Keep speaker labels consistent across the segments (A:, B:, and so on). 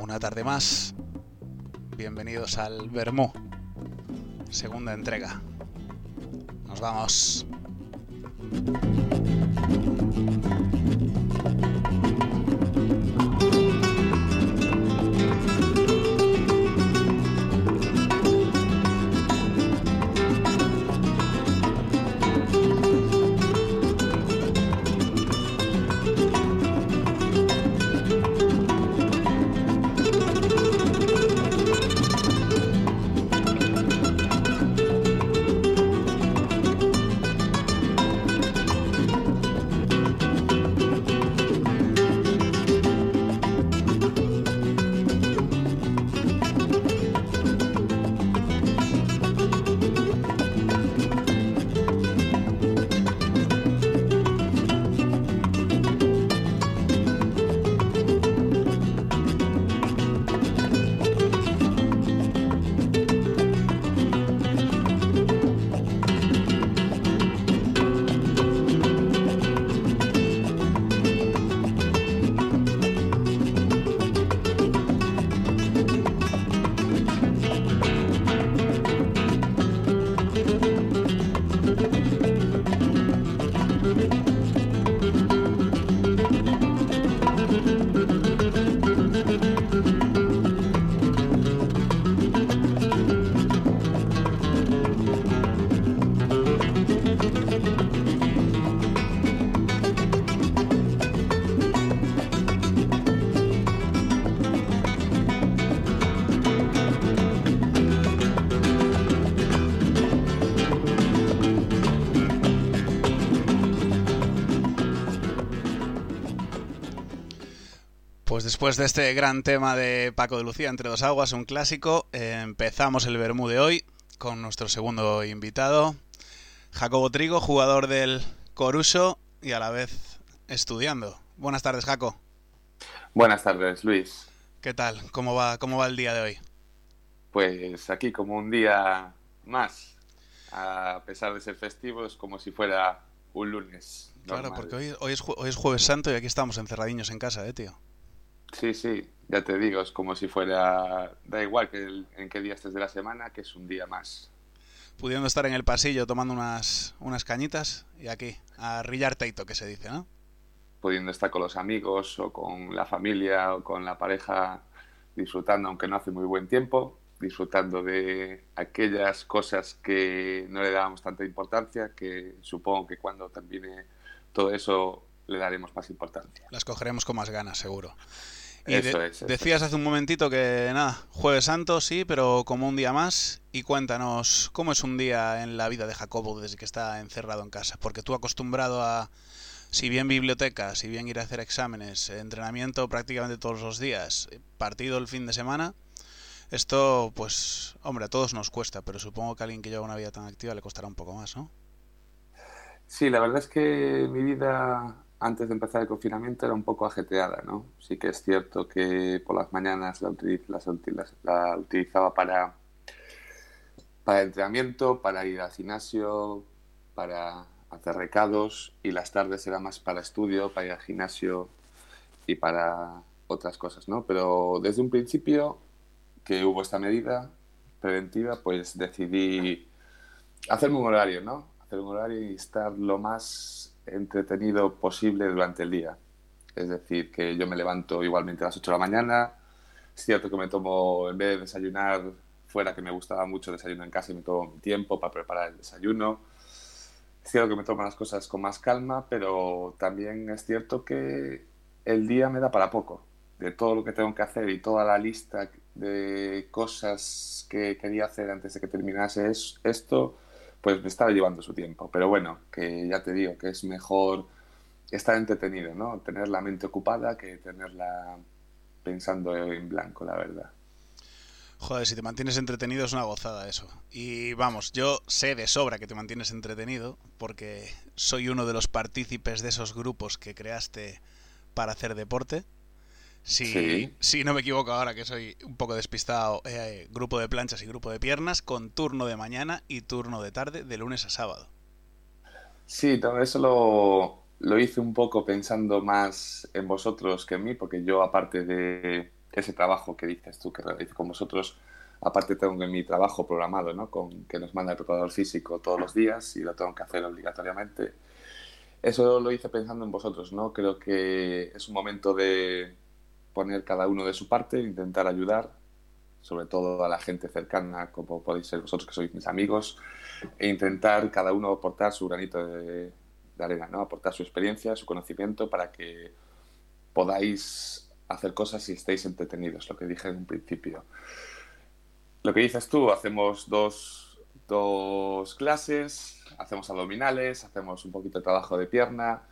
A: Una tarde más. Bienvenidos al Bermú. Segunda entrega. Nos vamos. Pues después de este gran tema de Paco de Lucía, Entre dos aguas, un clásico, eh, empezamos el Bermú de hoy con nuestro segundo invitado, Jacobo Trigo, jugador del Coruso y a la vez estudiando. Buenas tardes, Jaco.
B: Buenas tardes, Luis.
A: ¿Qué tal? ¿Cómo va, cómo va el día de hoy?
B: Pues aquí como un día más, a pesar de ser festivo, es como si fuera un lunes.
A: Claro, porque hoy, hoy, es, hoy es jueves santo y aquí estamos encerradiños en casa, ¿eh, tío?
B: Sí, sí, ya te digo, es como si fuera, da igual que el- en qué día estés de la semana, que es un día más.
A: Pudiendo estar en el pasillo tomando unas, unas cañitas y aquí, a rillar teito, que se dice, ¿no?
B: Pudiendo estar con los amigos o con la familia o con la pareja, disfrutando, aunque no hace muy buen tiempo, disfrutando de aquellas cosas que no le dábamos tanta importancia, que supongo que cuando termine todo eso le daremos más importancia.
A: Las cogeremos con más ganas, seguro. Y
B: Eso
A: de-
B: es, eso
A: decías
B: es.
A: hace un momentito que nada, jueves santo sí, pero como un día más. Y cuéntanos, ¿cómo es un día en la vida de Jacobo desde que está encerrado en casa? Porque tú acostumbrado a, si bien biblioteca, si bien ir a hacer exámenes, entrenamiento prácticamente todos los días, partido el fin de semana, esto pues, hombre, a todos nos cuesta, pero supongo que a alguien que lleva una vida tan activa le costará un poco más, ¿no?
B: Sí, la verdad es que mi vida antes de empezar el confinamiento era un poco ajetreada, ¿no? Sí que es cierto que por las mañanas la, utiliz- las util- las- la utilizaba para, para entrenamiento, para ir al gimnasio, para hacer recados y las tardes era más para estudio, para ir al gimnasio y para otras cosas, ¿no? Pero desde un principio que hubo esta medida preventiva, pues decidí hacerme un horario, ¿no? Hacer un horario y estar lo más entretenido posible durante el día. Es decir, que yo me levanto igualmente a las 8 de la mañana. Es cierto que me tomo, en vez de desayunar fuera, que me gustaba mucho desayunar en casa, y me tomo mi tiempo para preparar el desayuno. Es cierto que me tomo las cosas con más calma, pero también es cierto que el día me da para poco. De todo lo que tengo que hacer y toda la lista de cosas que quería hacer antes de que terminase es- esto, pues me estaba llevando su tiempo. Pero bueno, que ya te digo que es mejor estar entretenido, ¿no? Tener la mente ocupada que tenerla pensando en blanco, la verdad.
A: Joder, si te mantienes entretenido es una gozada eso. Y vamos, yo sé de sobra que te mantienes entretenido porque soy uno de los partícipes de esos grupos que creaste para hacer deporte. Si,
B: Sí.
A: si no me equivoco ahora que soy un poco despistado, eh, grupo de planchas y grupo de piernas con turno de mañana y turno de tarde de lunes a sábado.
B: Sí, todo eso lo, lo hice un poco pensando más en vosotros que en mí, porque yo aparte de ese trabajo que dices tú que realizo con vosotros, aparte tengo mi trabajo programado, ¿no? Con, que nos manda el preparador físico todos los días y lo tengo que hacer obligatoriamente. Eso lo hice pensando en vosotros, ¿no? Creo que es un momento de poner cada uno de su parte, intentar ayudar, sobre todo a la gente cercana, como podéis ser vosotros que sois mis amigos, e intentar cada uno aportar su granito de, arena, ¿no? Aportar su experiencia, su conocimiento para que podáis hacer cosas y estéis entretenidos, lo que dije en un principio. Lo que dices tú, hacemos dos, dos clases, hacemos abdominales, hacemos un poquito de trabajo de pierna,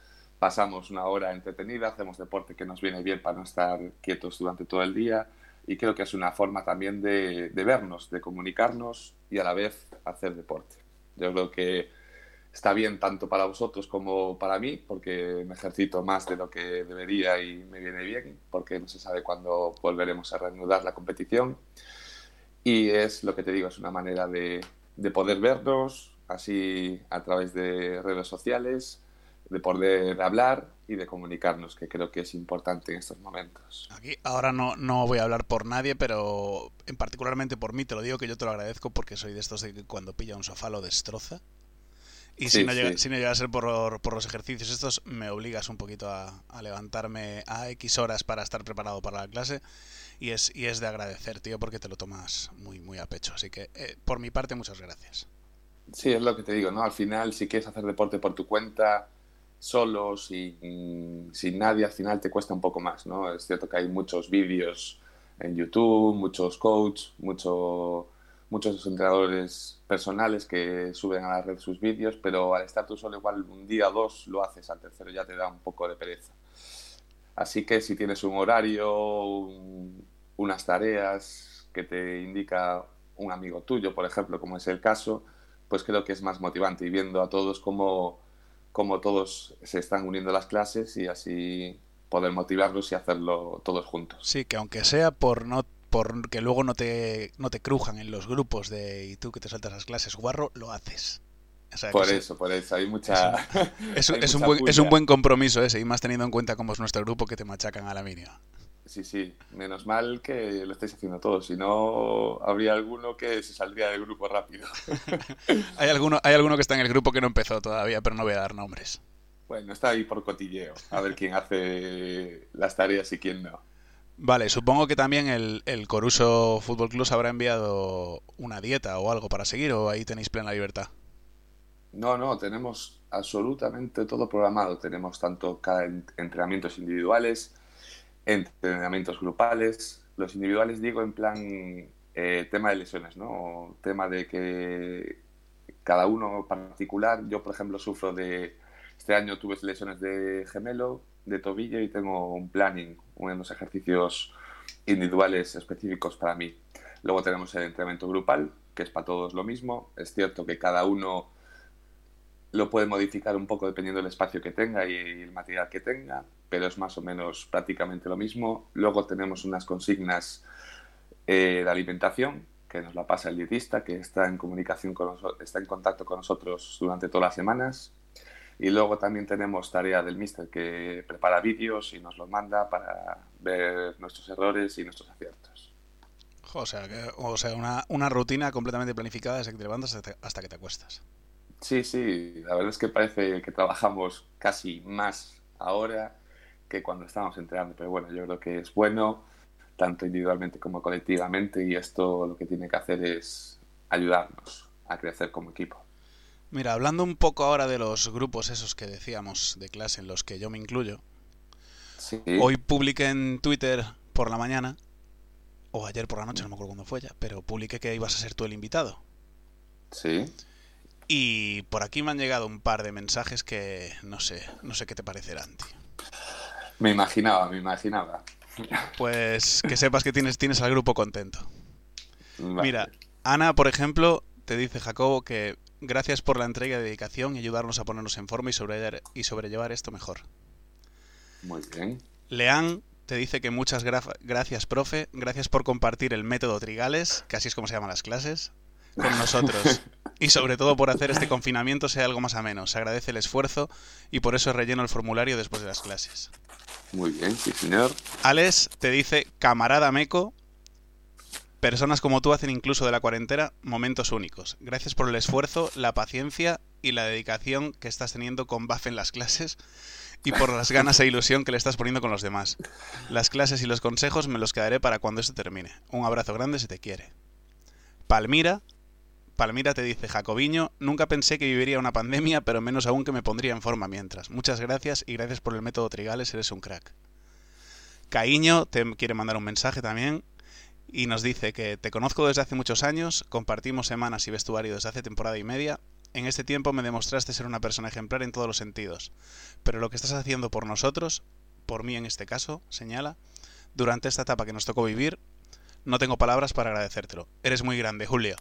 B: pasamos una hora entretenida, hacemos deporte que nos viene bien para no estar quietos durante todo el día y creo que es una forma también de, vernos, de comunicarnos y a la vez hacer deporte. Yo creo que está bien tanto para vosotros como para mí, porque me ejercito más de lo que debería y me viene bien, porque no se sabe cuándo volveremos a reanudar la competición. Y es lo que te digo, es una manera de poder vernos así a través de redes sociales, de poder hablar y de comunicarnos, que creo que es importante en estos momentos.
A: Aquí ahora no, no voy a hablar por nadie, pero en particularmente por mí te lo digo que yo te lo agradezco porque soy de estos de que cuando pilla un sofá lo destroza. Y sí, si, no llega, sí. si, no llega, a ser por, por, los ejercicios estos, me obligas un poquito a, a, levantarme a X horas para estar preparado para la clase. Y es, y es de agradecer, tío, porque te lo tomas muy, muy a pecho. Así que, eh, por mi parte, muchas gracias.
B: Sí, es lo que te digo, ¿no? Al final, si quieres hacer deporte por tu cuenta, solo, sin, sin nadie, al final te cuesta un poco más, ¿no? Es cierto que hay muchos vídeos en YouTube, muchos coaches, mucho, muchos entrenadores personales que suben a la red sus vídeos, pero al estar tú solo igual un día o dos lo haces, al tercero ya te da un poco de pereza. Así que si tienes un horario, un, unas tareas que te indica un amigo tuyo, por ejemplo, como es el caso, pues creo que es más motivante y viendo a todos cómo, cómo todos se están uniendo a las clases y así poder motivarlos y hacerlo todos juntos.
A: Sí, que aunque sea por no por que luego no te, no te crujan en los grupos de y tú que te saltas las clases guarro, lo haces.
B: O sea, por eso, por eso, hay mucha...
A: Es, es, es un buen, es, un buen, compromiso ese, y más teniendo en cuenta cómo es nuestro grupo que te machacan a la mínima.
B: Sí, sí, menos mal que lo estáis haciendo todos, si no habría alguno que se saldría del grupo rápido.
A: hay, alguno, hay alguno que está en el grupo que no empezó todavía, pero no voy a dar nombres.
B: Bueno, está ahí por cotilleo, a ver quién hace las tareas y quién no.
A: Vale, supongo que también el, el Coruso Fútbol Club habrá enviado una dieta o algo para seguir, o ahí tenéis plena libertad.
B: No, no, tenemos absolutamente todo programado. Tenemos tanto cada entrenamientos individuales, entrenamientos grupales. Los individuales digo en plan eh, tema de lesiones, ¿no? Tema de que cada uno particular, yo por ejemplo sufro de, este año tuve lesiones de gemelo, de tobillo y tengo un planning, unos ejercicios individuales específicos para mí. Luego tenemos el entrenamiento grupal, que es para todos lo mismo. Es cierto que cada uno lo puede modificar un poco dependiendo del espacio que tenga y el material que tenga, pero es más o menos prácticamente lo mismo. Luego tenemos unas consignas eh, de alimentación que nos la pasa el dietista, que está en comunicación con está en contacto con nosotros durante todas las semanas. Y luego también tenemos tarea del mister que prepara vídeos y nos los manda para ver nuestros errores y nuestros aciertos.
A: O sea, que, o sea una, una rutina completamente planificada desde que te levantas hasta, hasta que te acuestas.
B: Sí, sí, la verdad es que parece que trabajamos casi más ahora que cuando estábamos entrenando, pero bueno, yo creo que es bueno, tanto individualmente como colectivamente, y esto lo que tiene que hacer es ayudarnos a crecer como equipo.
A: Mira, hablando un poco ahora de los grupos esos que decíamos de clase en los que yo me incluyo,
B: sí.
A: hoy publiqué en Twitter por la mañana, o ayer por la noche, no me acuerdo cuándo fue ya, pero publiqué que ibas a ser tú el invitado.
B: Sí.
A: Y por aquí me han llegado un par de mensajes que no sé, no sé qué te parecerán, tío.
B: Me imaginaba, me imaginaba.
A: Pues que sepas que tienes, tienes al grupo contento. Vale. Mira, Ana, por ejemplo, te dice Jacobo que gracias por la entrega y dedicación y ayudarnos a ponernos en forma y sobrellevar, y sobrellevar esto mejor.
B: Muy bien.
A: Leán te dice que muchas gra gracias, profe. Gracias por compartir el método Trigales, que así es como se llaman las clases, con nosotros. Y sobre todo por hacer este confinamiento sea algo más ameno. Se agradece el esfuerzo y por eso relleno el formulario después de las clases.
B: Muy bien, sí, señor.
A: Alex te dice, camarada Meco, personas como tú hacen incluso de la cuarentena momentos únicos. Gracias por el esfuerzo, la paciencia y la dedicación que estás teniendo con Buff en las clases y por las ganas e ilusión que le estás poniendo con los demás. Las clases y los consejos me los quedaré para cuando esto termine. Un abrazo grande si te quiere. Palmira Palmira te dice, Jacobiño, nunca pensé que viviría una pandemia, pero menos aún que me pondría en forma mientras. Muchas gracias y gracias por el método Trigales, eres un crack. Caíño te quiere mandar un mensaje también y nos dice que te conozco desde hace muchos años, compartimos semanas y vestuario desde hace temporada y media. En este tiempo me demostraste ser una persona ejemplar en todos los sentidos, pero lo que estás haciendo por nosotros, por mí en este caso, señala, durante esta etapa que nos tocó vivir, no tengo palabras para agradecértelo. Eres muy grande, Julio.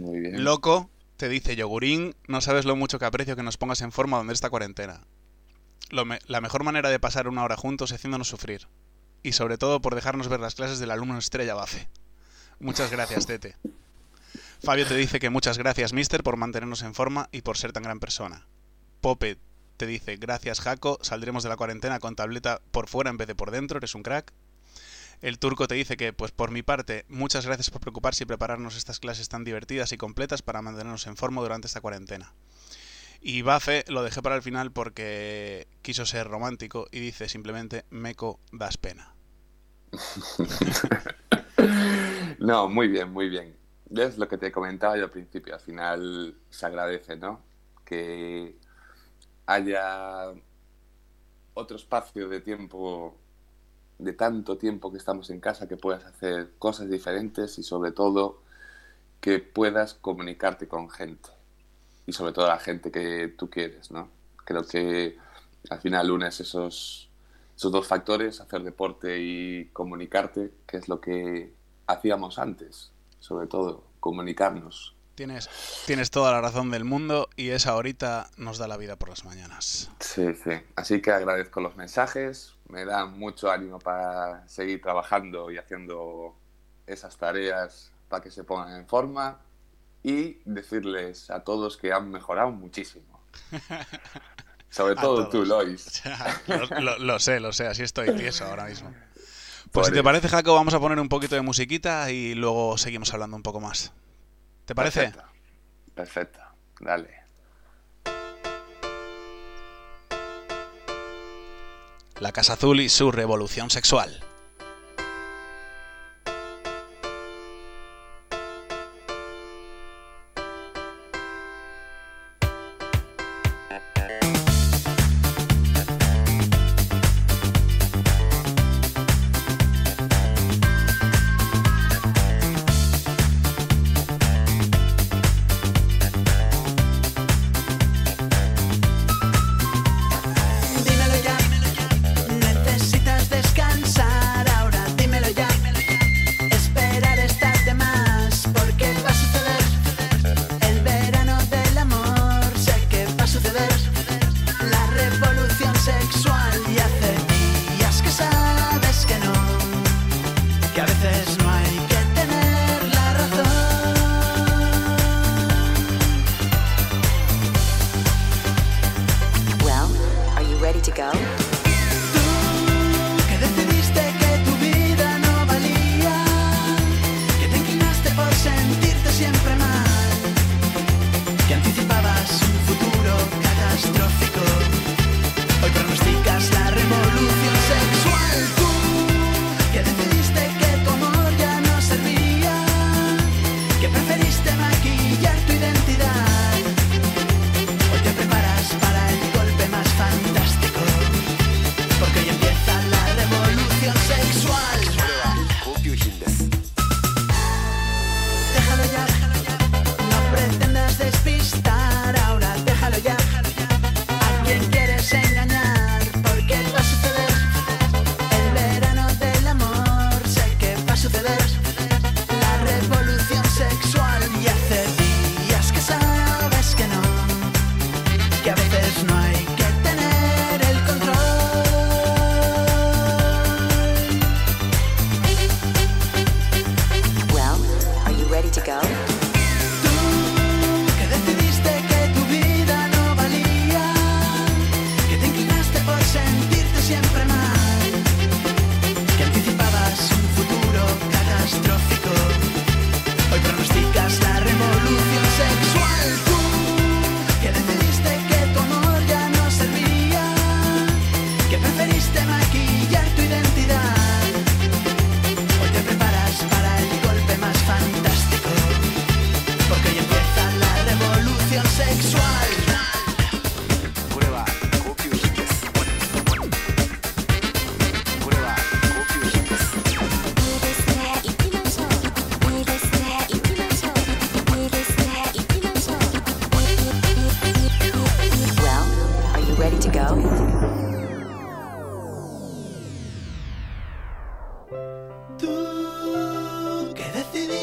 B: Muy bien.
A: Loco, te dice Yogurín, no sabes lo mucho que aprecio que nos pongas en forma donde esta cuarentena. la mejor manera de pasar una hora juntos es haciéndonos sufrir. Y sobre todo por dejarnos ver las clases del alumno estrella Bafe. Muchas gracias, Tete. Fabio te dice que muchas gracias, Mister, por mantenernos en forma y por ser tan gran persona. Pope te dice, gracias, Jaco, saldremos de la cuarentena con tableta por fuera en vez de por dentro, eres un crack. El turco te dice que, pues por mi parte, muchas gracias por preocuparse y prepararnos estas clases tan divertidas y completas para mantenernos en forma durante esta cuarentena. Y Bafe lo dejé para el final porque quiso ser romántico y dice simplemente, Meco, das pena.
B: no, muy bien, muy bien. Es lo que te comentaba yo al principio. Al final se agradece, ¿no? Que haya otro espacio de tiempo de tanto tiempo que estamos en casa que puedas hacer cosas diferentes y sobre todo que puedas comunicarte con gente y sobre todo la gente que tú quieres, ¿no? Creo que al final unes esos, esos dos factores, hacer deporte y comunicarte, que es lo que hacíamos antes, sobre todo, comunicarnos.
A: Tienes, tienes toda la razón del mundo y esa ahorita nos da la vida por las mañanas.
B: Sí, sí. Así que agradezco los mensajes, me dan mucho ánimo para seguir trabajando y haciendo esas tareas para que se pongan en forma y decirles a todos que han mejorado muchísimo. Sobre todo tú, Lois.
A: lo, sé, lo sé, así estoy tieso ahora mismo. Pues si te parece, Jaco, vamos a poner un poquito de musiquita y luego seguimos hablando un poco más. ¿Te parece?
B: Perfecto, Perfecto. dale.
A: La Casa Azul y su revolución sexual.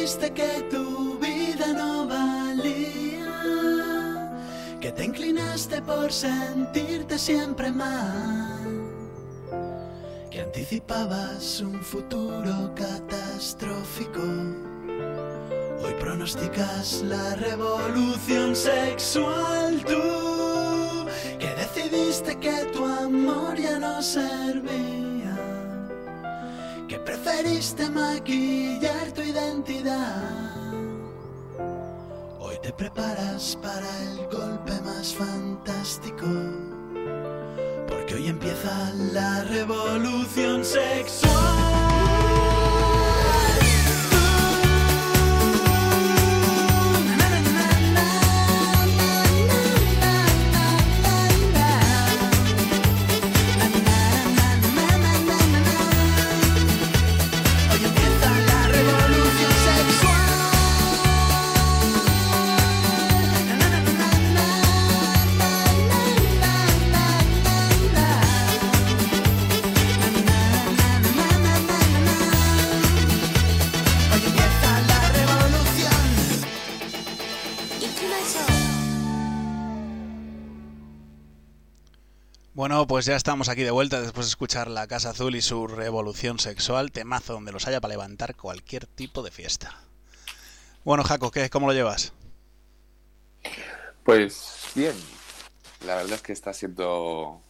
C: Que tu vida no valía, que te inclinaste por sentirte siempre mal, que anticipabas un futuro catastrófico. Hoy pronosticas la revolución sexual tú, que decidiste que tu amor ya no servía, preferiste maquillar tu identidad. Hoy te preparas para el golpe más fantástico, porque hoy empieza la revolución sexual.
A: Pues ya estamos aquí de vuelta después de escuchar La Casa Azul y su revolución sexual, temazo donde los haya para levantar cualquier tipo de fiesta. Bueno, Jaco, ¿qué? ¿Cómo lo llevas?
B: Pues bien, la verdad es que está siendo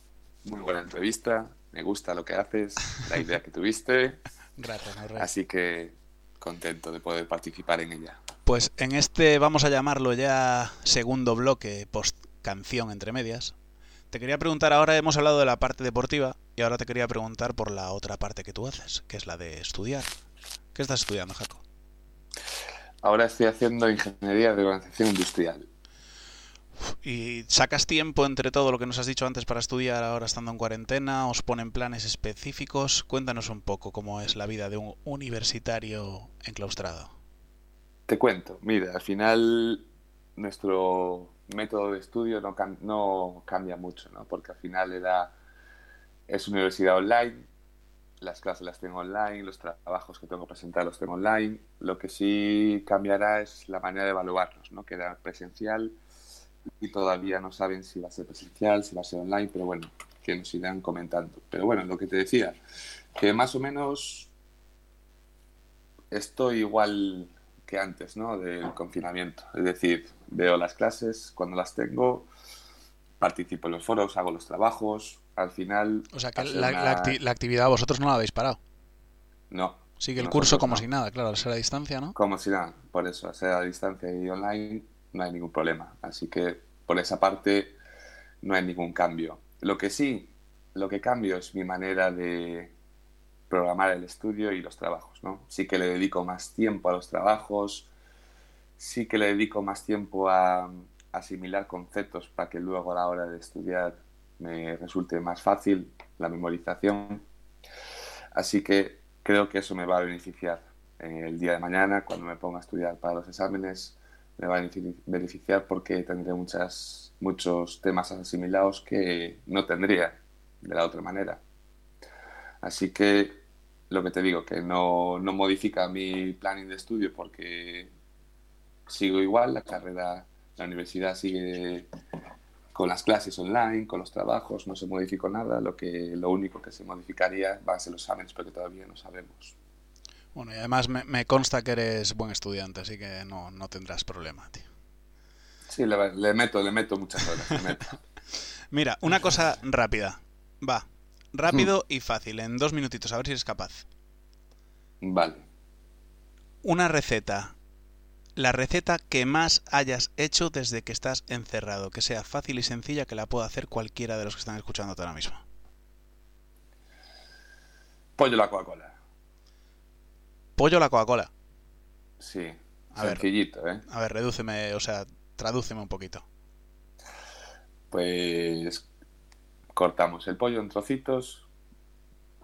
B: muy buena entrevista, me gusta lo que haces, la idea que tuviste,
A: Gracias, Norre.
B: así que contento de poder participar en ella.
A: Pues en este vamos a llamarlo ya segundo bloque post canción entre medias. Te quería preguntar, ahora hemos hablado de la parte deportiva y ahora te quería preguntar por la otra parte que tú haces, que es la de estudiar. ¿Qué estás estudiando, Jaco?
B: Ahora estoy haciendo ingeniería de organización industrial.
A: ¿Y sacas tiempo entre todo lo que nos has dicho antes para estudiar ahora estando en cuarentena? ¿Os ponen planes específicos? Cuéntanos un poco cómo es la vida de un universitario enclaustrado.
B: Te cuento, mira, al final nuestro método de estudio no, no cambia mucho, ¿no? Porque al final era, es universidad online, las clases las tengo online, los trabajos que tengo que presentar los tengo online. Lo que sí cambiará es la manera de evaluarlos, ¿no? Que era presencial y todavía no saben si va a ser presencial, si va a ser online, pero bueno, que nos irán comentando. Pero bueno, lo que te decía, que más o menos estoy igual que antes, ¿no? Del confinamiento. Es decir, veo las clases cuando las tengo, participo en los foros, hago los trabajos, al final...
A: O sea que la,
B: una-
A: la acti- la actividad vosotros no la habéis parado.
B: No.
A: Sigue el curso como
B: no.
A: si nada, claro, al ser a distancia, ¿no?
B: Como si nada, por eso, sea a distancia y online, no hay ningún problema. Así que por esa parte no hay ningún cambio. Lo que sí, lo que cambio es mi manera de programar el estudio y los trabajos, ¿no? Sí que le dedico más tiempo a los trabajos, sí que le dedico más tiempo a asimilar conceptos para que luego a la hora de estudiar me resulte más fácil la memorización. Así que creo que eso me va a beneficiar eh, el día de mañana cuando me ponga a estudiar para los exámenes. Me va a benefici- beneficiar porque tendré muchas, muchos temas asimilados que no tendría de la otra manera. Así que lo que te digo, que no, no modifica mi planning de estudio porque sigo igual, la carrera, la universidad sigue con las clases online, con los trabajos, no se modificó nada, lo, que, lo único que se modificaría van a ser los exámenes porque todavía no sabemos.
A: Bueno, y además me, me consta que eres buen estudiante, así que no, no tendrás problema, tío.
B: Sí, le, le meto, le meto muchas horas, le meto.
A: Mira, una cosa rápida. Va. Rápido y fácil, en dos minutitos, a ver si eres capaz.
B: Vale.
A: Una receta. La receta que más hayas hecho desde que estás encerrado, que sea fácil y sencilla, que la pueda hacer cualquiera de los que están escuchando ahora mismo.
B: Pollo la Coca-Cola.
A: Pollo la Coca-Cola.
B: Sí,
A: A ver.
B: sencillito, ¿eh?
A: A ver, redúceme, o sea, tradúceme un poquito.
B: Pues cortamos el pollo en trocitos,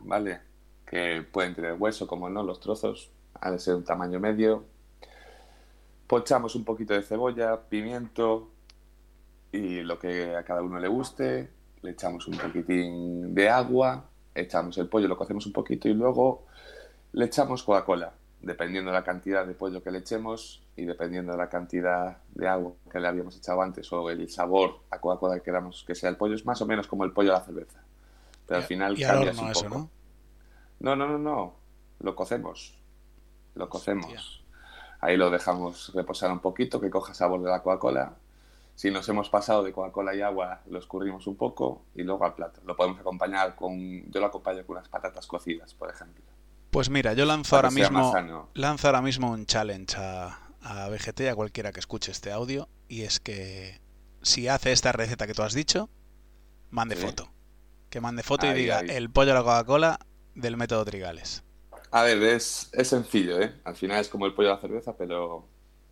B: ¿vale? Que pueden tener hueso, como no, los trozos, ha de ser un tamaño medio. Pochamos un poquito de cebolla, pimiento y lo que a cada uno le guste. le echamos un poquitín de agua, echamos el pollo, lo cocemos un poquito y luego le echamos Coca-Cola, dependiendo de la cantidad de pollo que le echemos y dependiendo de la cantidad de agua que le habíamos echado antes o el sabor a Coca-Cola que queramos que sea el pollo, es más o menos como el pollo a la cerveza. Pero al final
A: y al
B: cambias
A: horno
B: un
A: eso,
B: poco.
A: ¿no?
B: No, no, no, no. Lo cocemos. Lo cocemos.
A: Hostia.
B: Ahí lo dejamos reposar un poquito, que coja sabor de la Coca-Cola. Si nos hemos pasado de Coca-Cola y agua, lo escurrimos un poco y luego al plato. Lo podemos acompañar con... Yo lo acompaño con unas patatas cocidas, por ejemplo.
A: Pues mira, yo lanzo ahora mismo, lanzo ahora mismo un challenge a, a BGT, a cualquiera que escuche este audio, y es que si hace esta receta que tú has dicho, mande
B: Sí.
A: foto. Que mande foto y diga
B: ahí.
A: el pollo a la Coca-Cola del método Trigales.
B: A ver, es, es sencillo, ¿eh? Al final es como el pollo a la cerveza, pero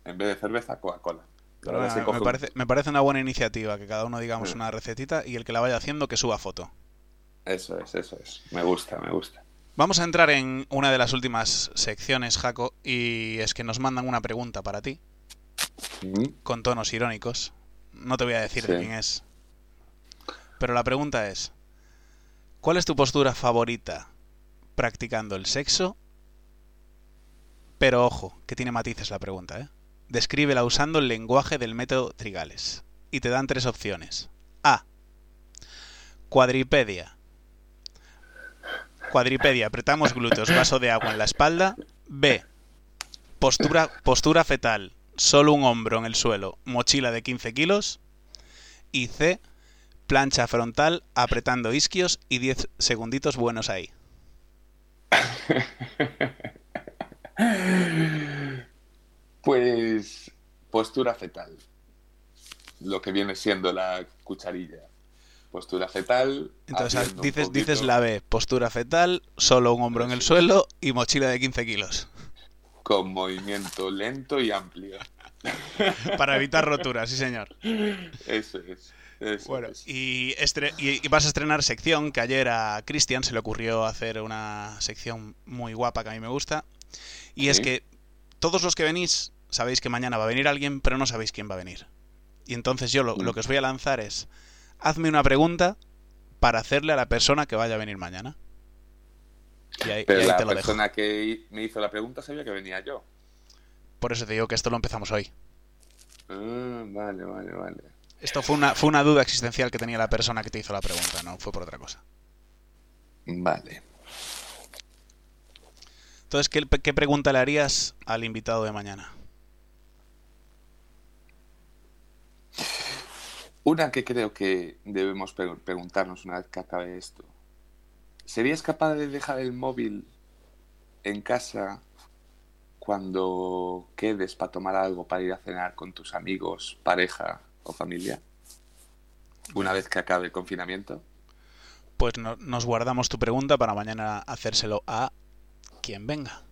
B: en vez de cerveza, Coca-Cola.
A: Bueno, me, parece, me parece una buena iniciativa que cada uno digamos
B: Sí.
A: una recetita y el que la vaya haciendo que suba foto.
B: Eso es, eso es. Me gusta, me gusta.
A: Vamos a entrar en una de las últimas secciones, Jaco, y es que nos mandan una pregunta para ti, con tonos irónicos. No te voy a decir de quién es. Pero la pregunta es, ¿cuál es tu postura favorita practicando el sexo? Pero ojo, que tiene matices la pregunta, ¿eh? Descríbela usando el lenguaje del método Trigales. Y te dan tres opciones. A. Cuadripedia. Cuadripedia, apretamos glúteos, vaso de agua en la espalda. B. Postura, postura fetal, solo un hombro en el suelo, mochila de 15 kilos. Y C. Plancha frontal, apretando isquios y 10 segunditos buenos ahí.
B: Pues postura fetal. Lo que viene siendo la cucharilla. Postura fetal.
A: Entonces dices, dices la B, postura fetal, solo un hombro en el suelo y mochila de 15 kilos.
B: Con movimiento lento y amplio.
A: Para evitar roturas, sí señor.
B: Eso es. Eso
A: Bueno,
B: es.
A: y, vas a estrenar sección que ayer a Cristian se le ocurrió hacer una sección muy guapa que a mí me gusta. Y es que todos los que venís sabéis que mañana va a venir alguien, pero no sabéis quién va a venir. Y entonces yo lo,
B: Mm.
A: lo que os voy a lanzar es, hazme una pregunta para hacerle a la persona que vaya a venir mañana. Y ahí, y
B: Pero
A: ahí
B: la
A: te lo dejo.
B: persona que me hizo la pregunta sabía que venía yo.
A: Por eso te digo que esto lo empezamos hoy.
B: Ah, vale, vale, vale.
A: Esto fue una, fue una duda existencial que tenía la persona que te hizo la pregunta, no fue por otra cosa.
B: Vale.
A: Entonces, ¿qué, qué pregunta le harías al invitado de mañana?
B: Una que creo que debemos pre- preguntarnos una vez que acabe esto. ¿Serías capaz de dejar el móvil en casa cuando quedes para tomar algo, para ir a cenar con tus amigos, pareja o familia? Una vez que acabe el confinamiento.
A: Pues no- nos guardamos tu pregunta para mañana hacérselo a quien venga.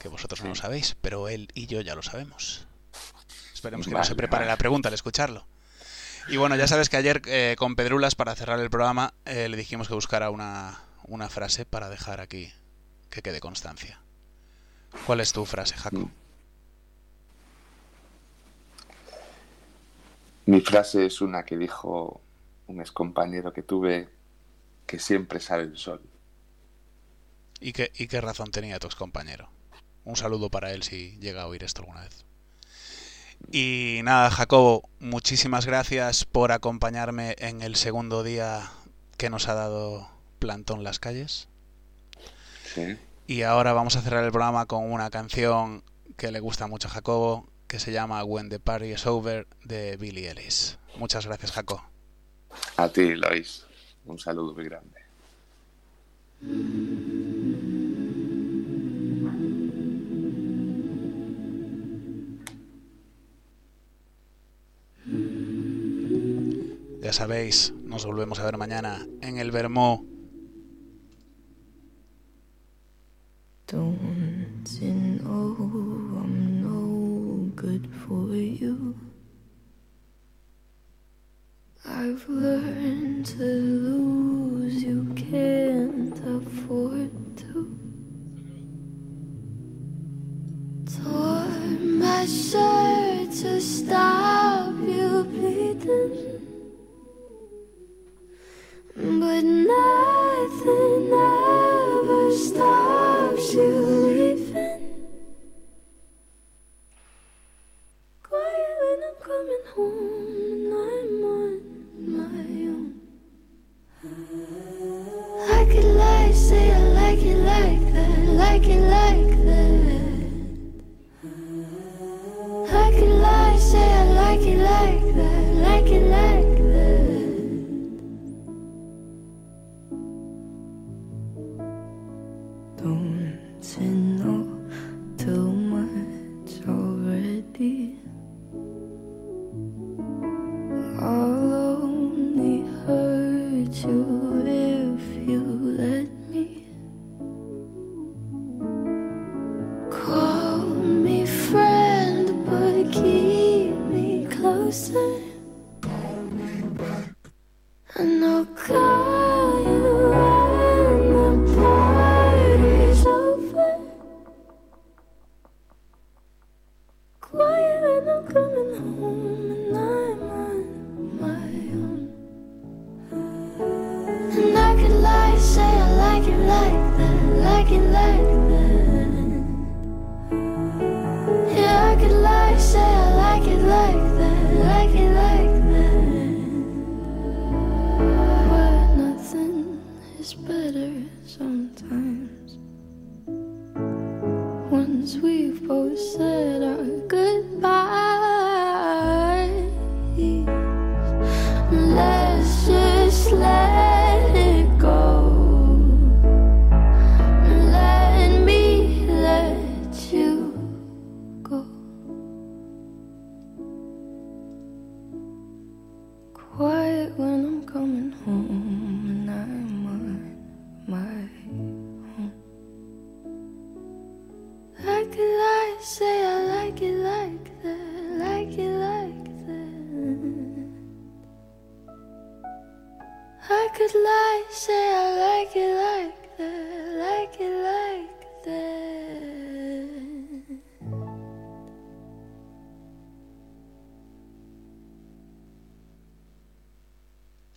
A: Que vosotros no lo sabéis, pero él y yo ya lo sabemos. Esperemos que no se prepare
B: vale.
A: la pregunta al escucharlo. Y bueno, ya sabes que ayer eh, con Pedrulas, para cerrar el programa, eh, le dijimos que buscara una, una frase para dejar aquí que quede constancia. ¿Cuál es tu frase, Jaco?
B: Mi frase es una que dijo un excompañero que tuve que siempre sale el sol.
A: ¿Y qué, ¿Y qué razón tenía tu excompañero? Un saludo para él si llega a oír esto alguna vez. Y nada, Jacobo, muchísimas gracias por acompañarme en el segundo día que nos ha dado Plantón Las Calles.
B: ¿sí?
A: Y ahora vamos a cerrar el programa con una canción que le gusta mucho a Jacobo, que se llama When the Party is Over de Billy Ellis. Muchas gracias, Jacobo.
B: A ti, Lois. Un saludo muy grande.
A: Ya sabéis, nos volvemos a ver mañana en el Vermó.
D: You? I've learned to lose, you can't afford to. Tore my shirt to stop you bleeding. Once we've both said our goodbyes,